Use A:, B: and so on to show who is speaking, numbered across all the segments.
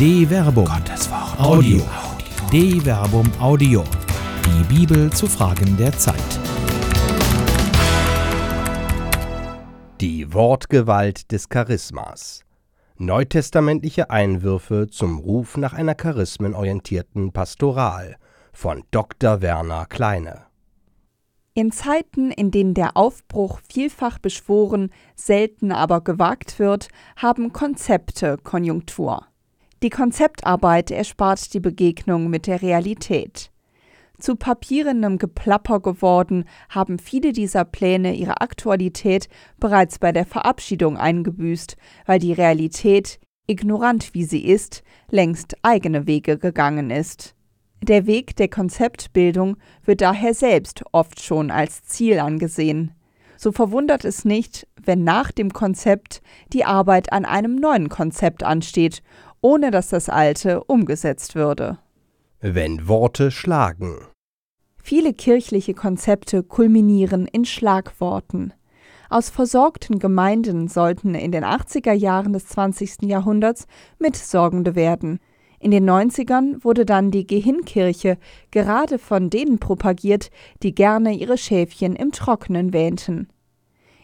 A: De Verbum. Gottes Wort. Audio. De Verbum Audio. Die Bibel zu Fragen der Zeit.
B: Die Wortgewalt des Charismas. Neutestamentliche Einwürfe zum Ruf nach einer charismenorientierten Pastoral von Dr. Werner Kleine.
C: In Zeiten, in denen der Aufbruch vielfach beschworen, selten aber gewagt wird, haben Konzepte Konjunktur. Die Konzeptarbeit erspart die Begegnung mit der Realität. Zu papierenem Geplapper geworden, haben viele dieser Pläne ihre Aktualität bereits bei der Verabschiedung eingebüßt, weil die Realität, ignorant wie sie ist, längst eigene Wege gegangen ist. Der Weg der Konzeptbildung wird daher selbst oft schon als Ziel angesehen. So verwundert es nicht, wenn nach dem Konzept die Arbeit an einem neuen Konzept ansteht, ohne dass das alte umgesetzt würde.
B: Wenn Worte schlagen.
C: Viele kirchliche Konzepte kulminieren in Schlagworten. Aus versorgten Gemeinden sollten in den 80er Jahren des 20. Jahrhunderts Mitsorgende werden, in den 90ern wurde dann die Gehinkirche gerade von denen propagiert, die gerne ihre Schäfchen im Trockenen wähnten.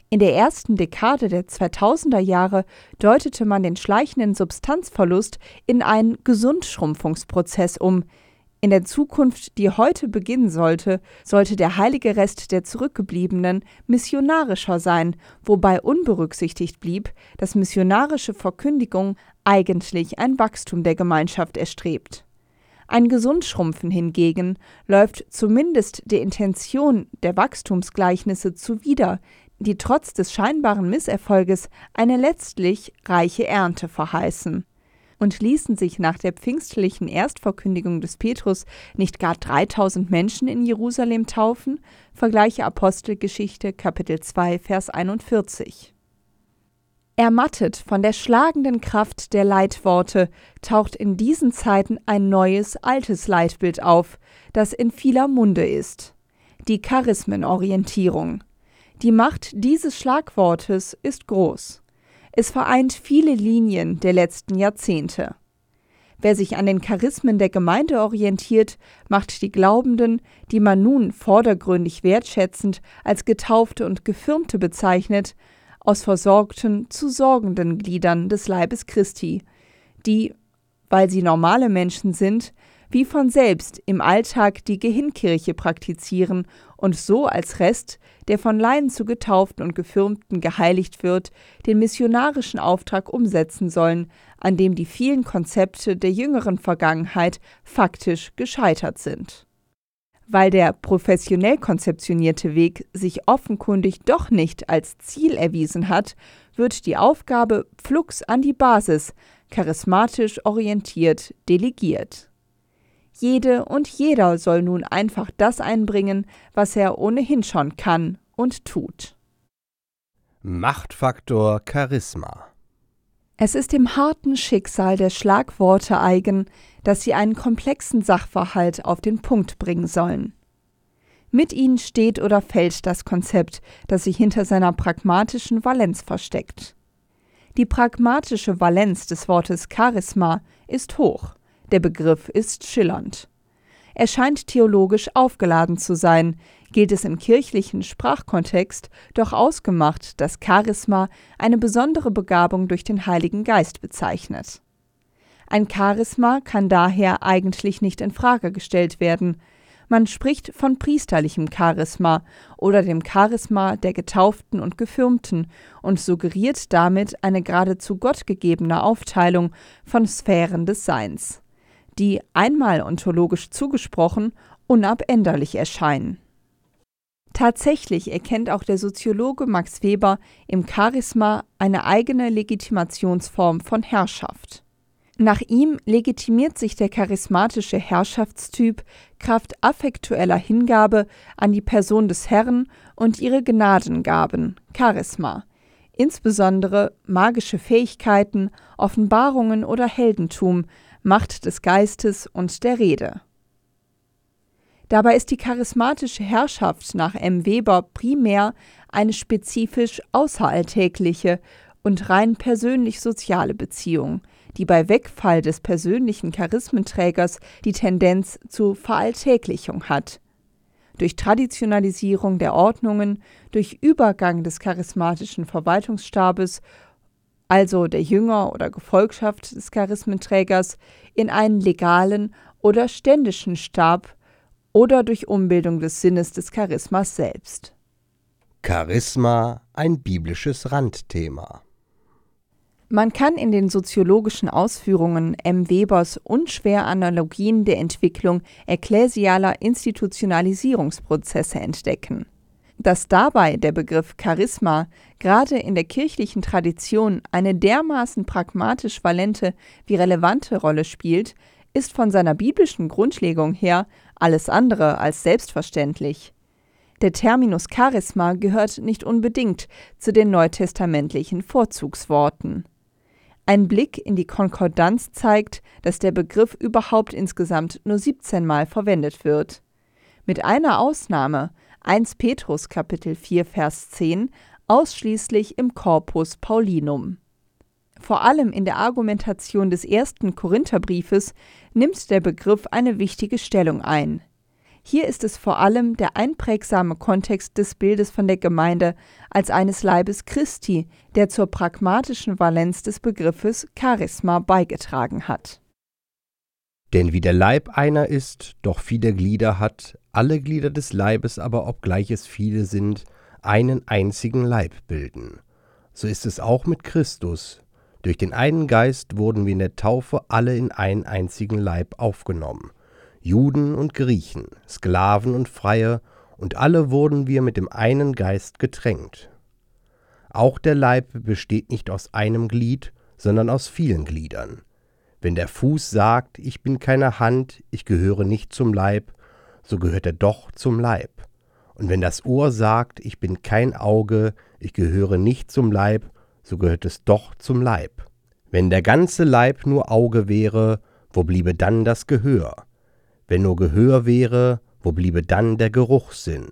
C: In der ersten Dekade der 2000er Jahre deutete man den schleichenden Substanzverlust in einen Gesundschrumpfungsprozess um, in der Zukunft, die heute beginnen sollte, sollte der heilige Rest der Zurückgebliebenen missionarischer sein, wobei unberücksichtigt blieb, dass missionarische Verkündigung eigentlich ein Wachstum der Gemeinschaft erstrebt. Ein Gesundschrumpfen hingegen läuft zumindest der Intention der Wachstumsgleichnisse zuwider, die trotz des scheinbaren Misserfolges eine letztlich reiche Ernte verheißen und ließen sich nach der pfingstlichen Erstverkündigung des Petrus nicht gar 3000 Menschen in Jerusalem taufen? Vergleiche Apostelgeschichte Kapitel 2 Vers 41. Ermattet von der schlagenden Kraft der Leitworte taucht in diesen Zeiten ein neues, altes Leitbild auf, das in vieler Munde ist. Die Charismenorientierung. Die Macht dieses Schlagwortes ist groß. Es vereint viele Linien der letzten Jahrzehnte. Wer sich an den Charismen der Gemeinde orientiert, macht die Glaubenden, die man nun vordergründig wertschätzend als Getaufte und Gefirmte bezeichnet, aus versorgten zu sorgenden Gliedern des Leibes Christi, die, weil sie normale Menschen sind, wie von selbst im Alltag die Gehinkirche praktizieren und so als Rest, der von Laien zu Getauften und Gefirmten geheiligt wird, den missionarischen Auftrag umsetzen sollen, an dem die vielen Konzepte der jüngeren Vergangenheit faktisch gescheitert sind. Weil der professionell konzeptionierte Weg sich offenkundig doch nicht als Ziel erwiesen hat, wird die Aufgabe flugs an die Basis, charismatisch orientiert, delegiert. Jede und jeder soll nun einfach das einbringen, was er ohnehin schon kann und tut.
B: Machtfaktor Charisma
C: Es ist dem harten Schicksal der Schlagworte eigen, dass sie einen komplexen Sachverhalt auf den Punkt bringen sollen. Mit ihnen steht oder fällt das Konzept, das sich hinter seiner pragmatischen Valenz versteckt. Die pragmatische Valenz des Wortes Charisma ist hoch der Begriff ist schillernd. Er scheint theologisch aufgeladen zu sein, gilt es im kirchlichen Sprachkontext doch ausgemacht, dass Charisma eine besondere Begabung durch den Heiligen Geist bezeichnet. Ein Charisma kann daher eigentlich nicht in Frage gestellt werden. Man spricht von priesterlichem Charisma oder dem Charisma der Getauften und Gefirmten und suggeriert damit eine geradezu gottgegebene Aufteilung von Sphären des Seins die einmal ontologisch zugesprochen unabänderlich erscheinen. Tatsächlich erkennt auch der Soziologe Max Weber im Charisma eine eigene Legitimationsform von Herrschaft. Nach ihm legitimiert sich der charismatische Herrschaftstyp Kraft affektueller Hingabe an die Person des Herrn und ihre Gnadengaben, Charisma, insbesondere magische Fähigkeiten, Offenbarungen oder Heldentum, Macht des Geistes und der Rede. Dabei ist die charismatische Herrschaft nach M. Weber primär eine spezifisch außeralltägliche und rein persönlich soziale Beziehung, die bei Wegfall des persönlichen Charismenträgers die Tendenz zu Veralltäglichung hat. Durch Traditionalisierung der Ordnungen, durch Übergang des charismatischen Verwaltungsstabes, also der Jünger oder Gefolgschaft des Charismenträgers, in einen legalen oder ständischen Stab oder durch Umbildung des Sinnes des Charismas selbst.
B: Charisma ein biblisches Randthema.
C: Man kann in den soziologischen Ausführungen M. Webers unschwer Analogien der Entwicklung ekklesialer Institutionalisierungsprozesse entdecken. Dass dabei der Begriff Charisma gerade in der kirchlichen Tradition eine dermaßen pragmatisch valente wie relevante Rolle spielt, ist von seiner biblischen Grundlegung her alles andere als selbstverständlich. Der Terminus Charisma gehört nicht unbedingt zu den neutestamentlichen Vorzugsworten. Ein Blick in die Konkordanz zeigt, dass der Begriff überhaupt insgesamt nur 17 Mal verwendet wird. Mit einer Ausnahme, 1 Petrus Kapitel 4 Vers 10, ausschließlich im Corpus Paulinum. Vor allem in der Argumentation des ersten Korintherbriefes nimmt der Begriff eine wichtige Stellung ein. Hier ist es vor allem der einprägsame Kontext des Bildes von der Gemeinde als eines Leibes Christi, der zur pragmatischen Valenz des Begriffes Charisma beigetragen hat.
B: Denn wie der Leib einer ist, doch viele Glieder hat, alle Glieder des Leibes aber, obgleich es viele sind, einen einzigen Leib bilden. So ist es auch mit Christus. Durch den einen Geist wurden wir in der Taufe alle in einen einzigen Leib aufgenommen Juden und Griechen, Sklaven und Freie, und alle wurden wir mit dem einen Geist getränkt. Auch der Leib besteht nicht aus einem Glied, sondern aus vielen Gliedern. Wenn der Fuß sagt, ich bin keine Hand, ich gehöre nicht zum Leib, so gehört er doch zum Leib. Und wenn das Ohr sagt, ich bin kein Auge, ich gehöre nicht zum Leib, so gehört es doch zum Leib. Wenn der ganze Leib nur Auge wäre, wo bliebe dann das Gehör? Wenn nur Gehör wäre, wo bliebe dann der Geruchssinn?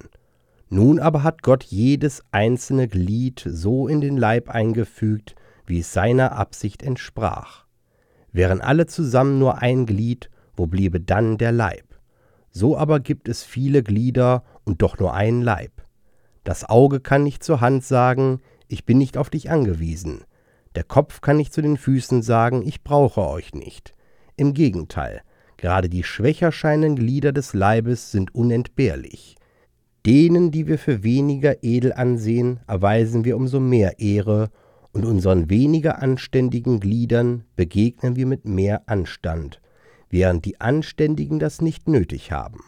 B: Nun aber hat Gott jedes einzelne Glied so in den Leib eingefügt, wie es seiner Absicht entsprach. Wären alle zusammen nur ein Glied, wo bliebe dann der Leib? So aber gibt es viele Glieder und doch nur ein Leib. Das Auge kann nicht zur Hand sagen, ich bin nicht auf dich angewiesen. Der Kopf kann nicht zu den Füßen sagen, ich brauche euch nicht. Im Gegenteil, Gerade die schwächer scheinenden Glieder des Leibes sind unentbehrlich. Denen, die wir für weniger edel ansehen, erweisen wir umso mehr Ehre, und unseren weniger anständigen Gliedern begegnen wir mit mehr Anstand, während die Anständigen das nicht nötig haben.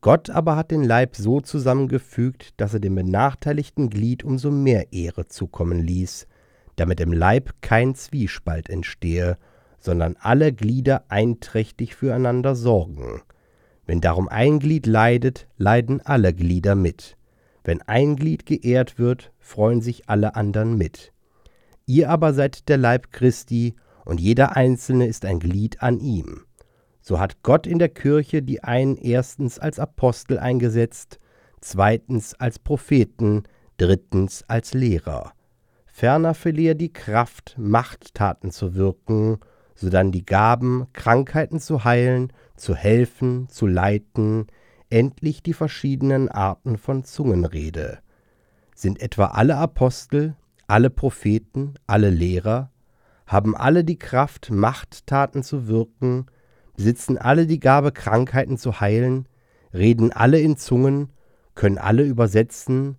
B: Gott aber hat den Leib so zusammengefügt, dass er dem benachteiligten Glied umso mehr Ehre zukommen ließ, damit im Leib kein Zwiespalt entstehe, sondern alle Glieder einträchtig füreinander sorgen. Wenn darum ein Glied leidet, leiden alle Glieder mit. Wenn ein Glied geehrt wird, freuen sich alle anderen mit. Ihr aber seid der Leib Christi, und jeder Einzelne ist ein Glied an ihm. So hat Gott in der Kirche die einen erstens als Apostel eingesetzt, zweitens als Propheten, drittens als Lehrer. Ferner verlieh er die Kraft, Machttaten zu wirken, sodann die Gaben, Krankheiten zu heilen, zu helfen, zu leiten, endlich die verschiedenen Arten von Zungenrede. Sind etwa alle Apostel, alle Propheten, alle Lehrer? Haben alle die Kraft, Machttaten zu wirken? Besitzen alle die Gabe, Krankheiten zu heilen? Reden alle in Zungen? Können alle übersetzen?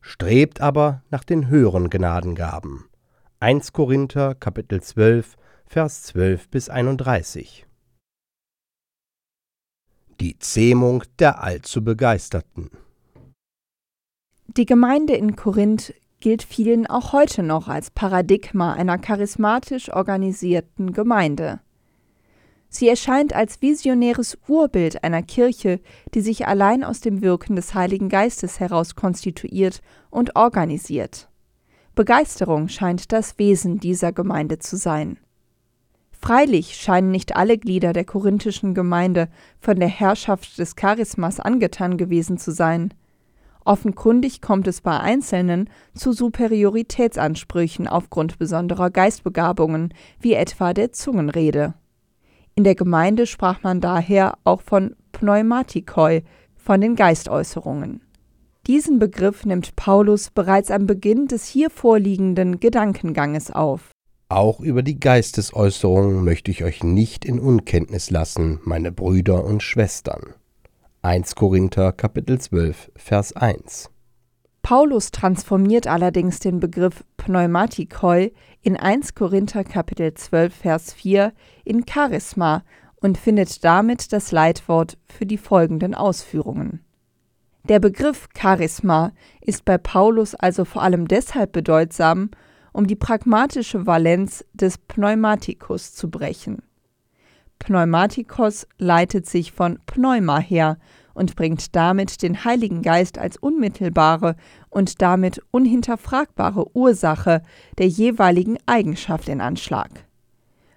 B: Strebt aber nach den höheren Gnadengaben. 1 Korinther Kapitel 12 Vers 12 bis 31. Die Zähmung der allzu Begeisterten.
C: Die Gemeinde in Korinth gilt vielen auch heute noch als Paradigma einer charismatisch organisierten Gemeinde. Sie erscheint als visionäres Urbild einer Kirche, die sich allein aus dem Wirken des Heiligen Geistes heraus konstituiert und organisiert. Begeisterung scheint das Wesen dieser Gemeinde zu sein. Freilich scheinen nicht alle Glieder der korinthischen Gemeinde von der Herrschaft des Charismas angetan gewesen zu sein. Offenkundig kommt es bei Einzelnen zu Superioritätsansprüchen aufgrund besonderer Geistbegabungen, wie etwa der Zungenrede. In der Gemeinde sprach man daher auch von Pneumatikoi, von den Geistäußerungen. Diesen Begriff nimmt Paulus bereits am Beginn des hier vorliegenden Gedankenganges auf.
B: Auch über die Geistesäußerungen möchte ich euch nicht in Unkenntnis lassen, meine Brüder und Schwestern. 1 Korinther Kapitel 12 Vers 1
C: Paulus transformiert allerdings den Begriff Pneumatikoi in 1 Korinther Kapitel 12 Vers 4 in Charisma und findet damit das Leitwort für die folgenden Ausführungen. Der Begriff Charisma ist bei Paulus also vor allem deshalb bedeutsam, um die pragmatische Valenz des Pneumatikus zu brechen. Pneumatikos leitet sich von Pneuma her und bringt damit den Heiligen Geist als unmittelbare und damit unhinterfragbare Ursache der jeweiligen Eigenschaft in Anschlag.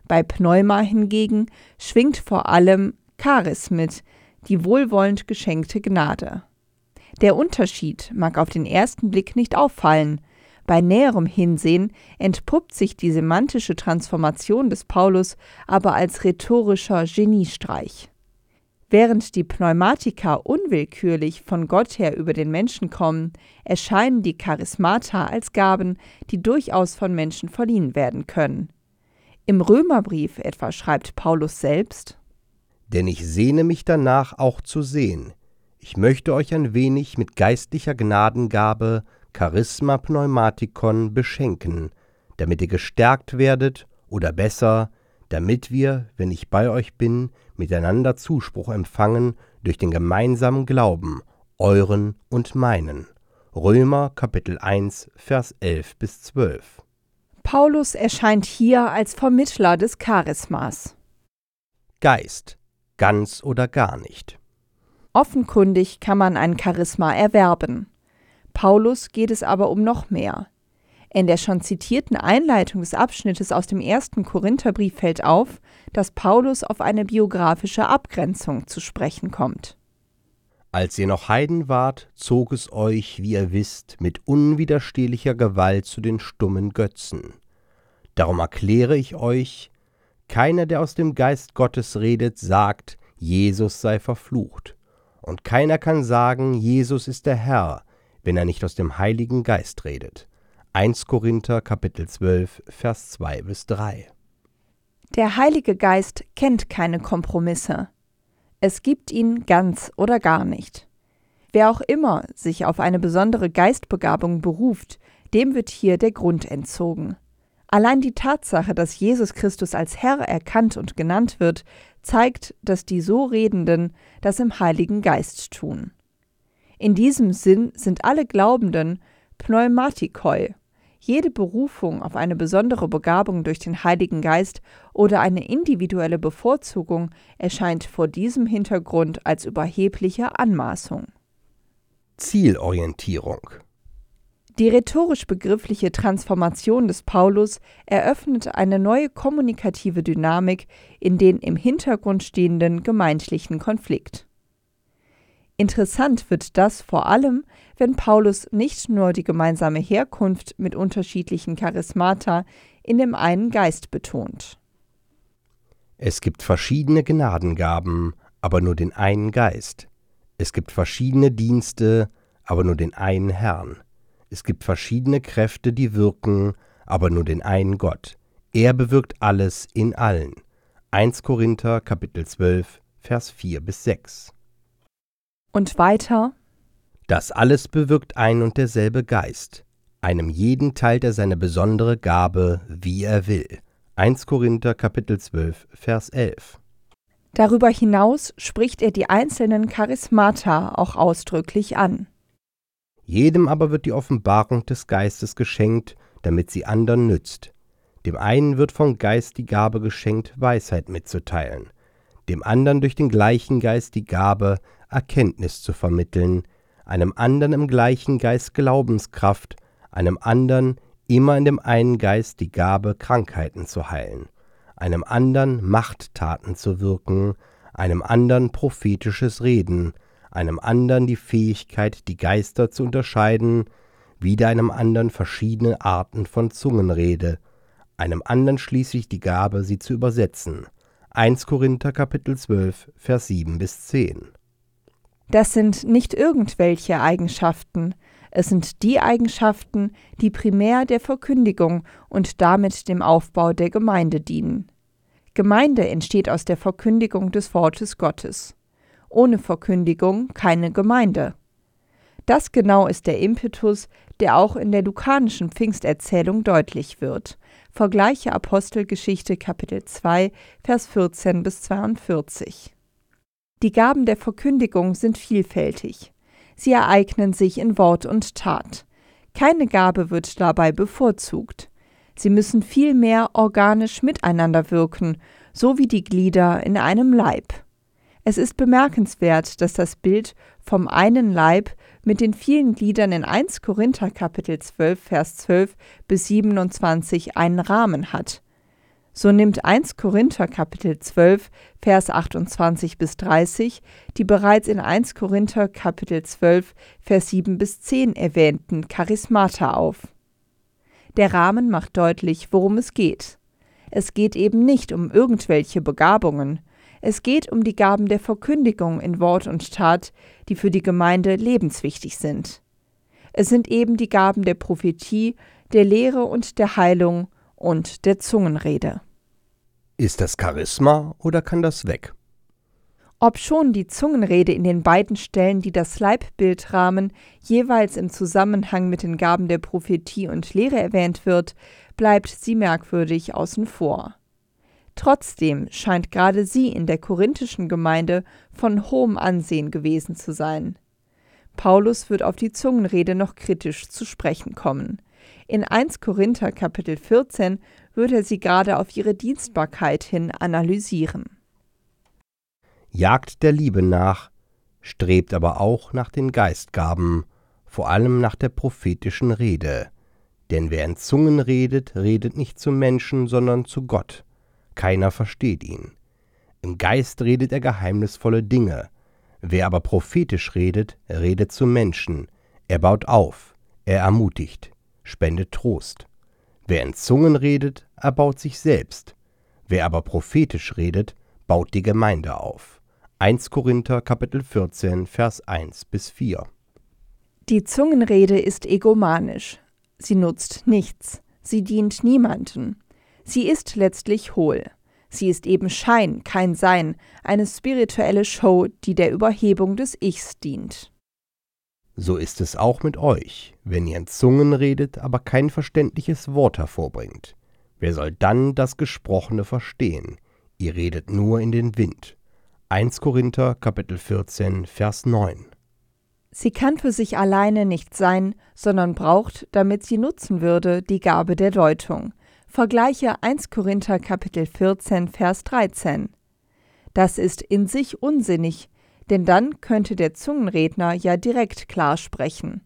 C: Bei Pneuma hingegen schwingt vor allem Charis mit, die wohlwollend geschenkte Gnade. Der Unterschied mag auf den ersten Blick nicht auffallen, bei näherem Hinsehen entpuppt sich die semantische Transformation des Paulus aber als rhetorischer Geniestreich. Während die Pneumatika unwillkürlich von Gott her über den Menschen kommen, erscheinen die Charismata als Gaben, die durchaus von Menschen verliehen werden können. Im Römerbrief etwa schreibt Paulus selbst
B: Denn ich sehne mich danach auch zu sehen. Ich möchte euch ein wenig mit geistlicher Gnadengabe Charisma Pneumatikon beschenken, damit ihr gestärkt werdet oder besser, damit wir, wenn ich bei euch bin, miteinander Zuspruch empfangen durch den gemeinsamen Glauben, euren und meinen. Römer Kapitel 1 Vers 11 bis 12.
C: Paulus erscheint hier als Vermittler des Charismas.
B: Geist, ganz oder gar nicht.
C: Offenkundig kann man ein Charisma erwerben. Paulus geht es aber um noch mehr. In der schon zitierten Einleitung des Abschnittes aus dem ersten Korintherbrief fällt auf, dass Paulus auf eine biografische Abgrenzung zu sprechen kommt.
B: Als ihr noch Heiden wart, zog es euch, wie ihr wisst, mit unwiderstehlicher Gewalt zu den stummen Götzen. Darum erkläre ich euch, keiner, der aus dem Geist Gottes redet, sagt, Jesus sei verflucht. Und keiner kann sagen, Jesus ist der Herr, wenn er nicht aus dem Heiligen Geist redet. 1 Korinther Kapitel 12 Vers 2 bis 3.
C: Der Heilige Geist kennt keine Kompromisse. Es gibt ihn ganz oder gar nicht. Wer auch immer sich auf eine besondere Geistbegabung beruft, dem wird hier der Grund entzogen. Allein die Tatsache, dass Jesus Christus als Herr erkannt und genannt wird, zeigt, dass die so Redenden das im Heiligen Geist tun. In diesem Sinn sind alle Glaubenden Pneumatikoi. Jede Berufung auf eine besondere Begabung durch den Heiligen Geist oder eine individuelle Bevorzugung erscheint vor diesem Hintergrund als überhebliche Anmaßung.
B: Zielorientierung
C: Die rhetorisch-begriffliche Transformation des Paulus eröffnet eine neue kommunikative Dynamik in den im Hintergrund stehenden gemeindlichen Konflikt. Interessant wird das vor allem, wenn Paulus nicht nur die gemeinsame Herkunft mit unterschiedlichen Charismata in dem einen Geist betont.
B: Es gibt verschiedene Gnadengaben, aber nur den einen Geist. Es gibt verschiedene Dienste, aber nur den einen Herrn. Es gibt verschiedene Kräfte, die wirken, aber nur den einen Gott. Er bewirkt alles in allen. 1 Korinther Kapitel 12 Vers 4 bis 6.
C: Und weiter
B: Das alles bewirkt ein und derselbe Geist. Einem jeden teilt er seine besondere Gabe, wie er will. 1 Korinther Kapitel 12 Vers 11.
C: Darüber hinaus spricht er die einzelnen Charismata auch ausdrücklich an.
B: Jedem aber wird die Offenbarung des Geistes geschenkt, damit sie anderen nützt. Dem einen wird vom Geist die Gabe geschenkt, Weisheit mitzuteilen, dem anderen durch den gleichen Geist die Gabe, Erkenntnis zu vermitteln, einem anderen im gleichen Geist Glaubenskraft, einem anderen immer in dem einen Geist die Gabe, Krankheiten zu heilen, einem anderen Machttaten zu wirken, einem anderen prophetisches Reden, einem anderen die Fähigkeit, die Geister zu unterscheiden, wieder einem anderen verschiedene Arten von Zungenrede, einem anderen schließlich die Gabe, sie zu übersetzen. 1 Korinther Kapitel 12, Vers 7 bis 10.
C: Das sind nicht irgendwelche Eigenschaften, es sind die Eigenschaften, die primär der Verkündigung und damit dem Aufbau der Gemeinde dienen. Gemeinde entsteht aus der Verkündigung des Wortes Gottes. Ohne Verkündigung keine Gemeinde. Das genau ist der Impetus, der auch in der lukanischen Pfingsterzählung deutlich wird. Vergleiche Apostelgeschichte Kapitel 2, Vers 14 bis 42. Die Gaben der Verkündigung sind vielfältig. Sie ereignen sich in Wort und Tat. Keine Gabe wird dabei bevorzugt. Sie müssen vielmehr organisch miteinander wirken, so wie die Glieder in einem Leib. Es ist bemerkenswert, dass das Bild vom einen Leib mit den vielen Gliedern in 1 Korinther Kapitel 12 Vers 12 bis 27 einen Rahmen hat. So nimmt 1 Korinther Kapitel 12 Vers 28 bis 30 die bereits in 1 Korinther Kapitel 12 Vers 7 bis 10 erwähnten Charismata auf. Der Rahmen macht deutlich, worum es geht. Es geht eben nicht um irgendwelche Begabungen, es geht um die Gaben der Verkündigung in Wort und Tat, die für die Gemeinde lebenswichtig sind. Es sind eben die Gaben der Prophetie, der Lehre und der Heilung und der Zungenrede.
B: Ist das Charisma oder kann das weg?
C: Obschon die Zungenrede in den beiden Stellen, die das Leibbild rahmen, jeweils im Zusammenhang mit den Gaben der Prophetie und Lehre erwähnt wird, bleibt sie merkwürdig außen vor. Trotzdem scheint gerade sie in der korinthischen Gemeinde von hohem Ansehen gewesen zu sein. Paulus wird auf die Zungenrede noch kritisch zu sprechen kommen. In 1 Korinther Kapitel 14 wird er sie gerade auf ihre Dienstbarkeit hin analysieren.
B: Jagt der Liebe nach, strebt aber auch nach den Geistgaben, vor allem nach der prophetischen Rede. Denn wer in Zungen redet, redet nicht zu Menschen, sondern zu Gott keiner versteht ihn. Im Geist redet er geheimnisvolle Dinge. Wer aber prophetisch redet, redet zu Menschen. Er baut auf, er ermutigt, spendet Trost. Wer in Zungen redet, erbaut sich selbst. Wer aber prophetisch redet, baut die Gemeinde auf. 1 Korinther Kapitel 14 Vers 1 bis 4.
C: Die Zungenrede ist egomanisch. Sie nutzt nichts. Sie dient niemanden. Sie ist letztlich hohl. Sie ist eben Schein, kein Sein, eine spirituelle Show, die der Überhebung des Ichs dient.
B: So ist es auch mit euch, wenn ihr in Zungen redet, aber kein verständliches Wort hervorbringt. Wer soll dann das Gesprochene verstehen? Ihr redet nur in den Wind. 1 Korinther Kapitel 14 Vers 9
C: Sie kann für sich alleine nicht sein, sondern braucht, damit sie nutzen würde, die Gabe der Deutung, Vergleiche 1 Korinther Kapitel 14 Vers 13. Das ist in sich unsinnig, denn dann könnte der Zungenredner ja direkt klar sprechen.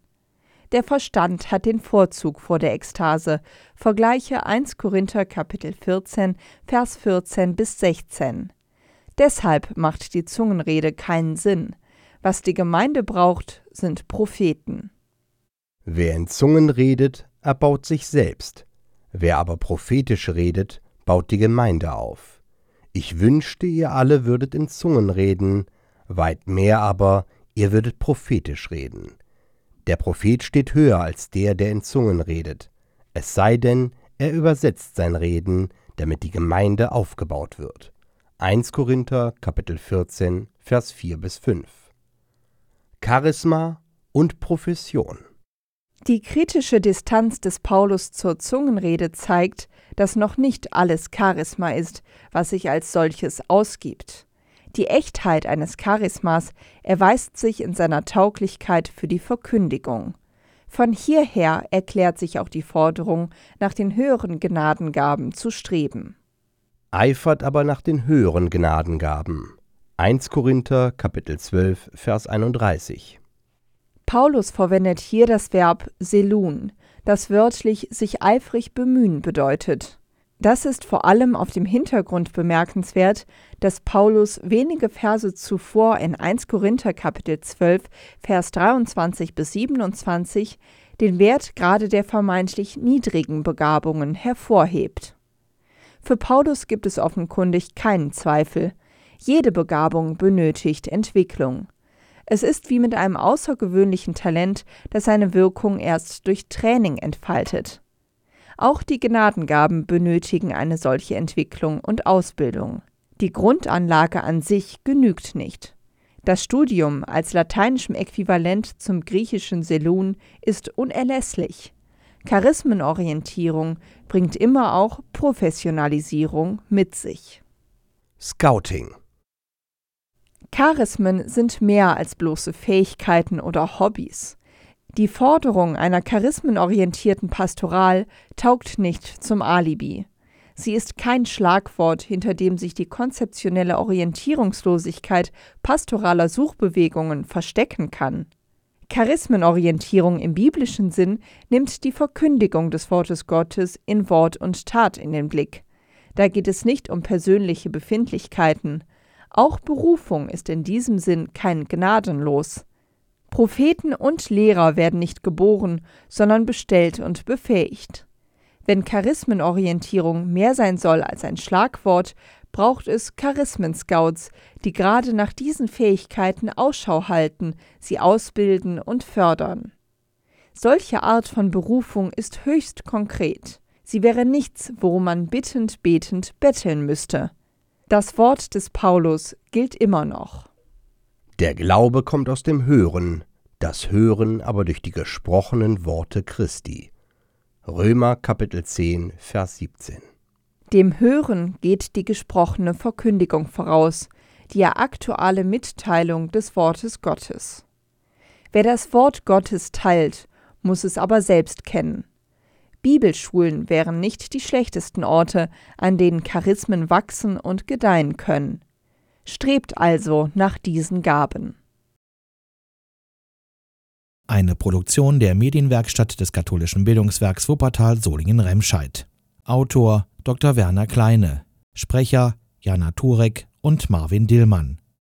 C: Der Verstand hat den Vorzug vor der Ekstase. Vergleiche 1 Korinther Kapitel 14 Vers 14 bis 16. Deshalb macht die Zungenrede keinen Sinn. Was die Gemeinde braucht, sind Propheten.
B: Wer in Zungen redet, erbaut sich selbst. Wer aber prophetisch redet, baut die Gemeinde auf. Ich wünschte, ihr alle würdet in Zungen reden, weit mehr aber, ihr würdet prophetisch reden. Der Prophet steht höher als der, der in Zungen redet, es sei denn, er übersetzt sein Reden, damit die Gemeinde aufgebaut wird. 1 Korinther Kapitel 14 Vers 4 bis 5 Charisma und Profession
C: die kritische Distanz des Paulus zur Zungenrede zeigt, dass noch nicht alles Charisma ist, was sich als solches ausgibt. Die Echtheit eines Charismas erweist sich in seiner Tauglichkeit für die Verkündigung. Von hierher erklärt sich auch die Forderung, nach den höheren Gnadengaben zu streben.
B: Eifert aber nach den höheren Gnadengaben. 1 Korinther Kapitel 12 Vers 31
C: Paulus verwendet hier das Verb selun, das wörtlich sich eifrig bemühen bedeutet. Das ist vor allem auf dem Hintergrund bemerkenswert, dass Paulus wenige Verse zuvor in 1 Korinther Kapitel 12, Vers 23 bis 27 den Wert gerade der vermeintlich niedrigen Begabungen hervorhebt. Für Paulus gibt es offenkundig keinen Zweifel. Jede Begabung benötigt Entwicklung. Es ist wie mit einem außergewöhnlichen Talent, das seine Wirkung erst durch Training entfaltet. Auch die Gnadengaben benötigen eine solche Entwicklung und Ausbildung. Die Grundanlage an sich genügt nicht. Das Studium als lateinischem Äquivalent zum griechischen Selun ist unerlässlich. Charismenorientierung bringt immer auch Professionalisierung mit sich.
B: Scouting
C: Charismen sind mehr als bloße Fähigkeiten oder Hobbys. Die Forderung einer charismenorientierten Pastoral taugt nicht zum Alibi. Sie ist kein Schlagwort, hinter dem sich die konzeptionelle Orientierungslosigkeit pastoraler Suchbewegungen verstecken kann. Charismenorientierung im biblischen Sinn nimmt die Verkündigung des Wortes Gottes in Wort und Tat in den Blick. Da geht es nicht um persönliche Befindlichkeiten. Auch Berufung ist in diesem Sinn kein Gnadenlos. Propheten und Lehrer werden nicht geboren, sondern bestellt und befähigt. Wenn Charismenorientierung mehr sein soll als ein Schlagwort, braucht es Charismen-Scouts, die gerade nach diesen Fähigkeiten Ausschau halten, sie ausbilden und fördern. Solche Art von Berufung ist höchst konkret. Sie wäre nichts, worum man bittend betend betteln müsste. Das Wort des Paulus gilt immer noch.
B: Der Glaube kommt aus dem Hören, das Hören aber durch die gesprochenen Worte Christi. Römer Kapitel 10, Vers 17.
C: Dem Hören geht die gesprochene Verkündigung voraus, die aktuelle Mitteilung des Wortes Gottes. Wer das Wort Gottes teilt, muss es aber selbst kennen. Bibelschulen wären nicht die schlechtesten Orte, an denen Charismen wachsen und gedeihen können. Strebt also nach diesen Gaben.
A: Eine Produktion der Medienwerkstatt des katholischen Bildungswerks Wuppertal Solingen-Remscheid. Autor Dr. Werner Kleine. Sprecher Jana Turek und Marvin Dillmann.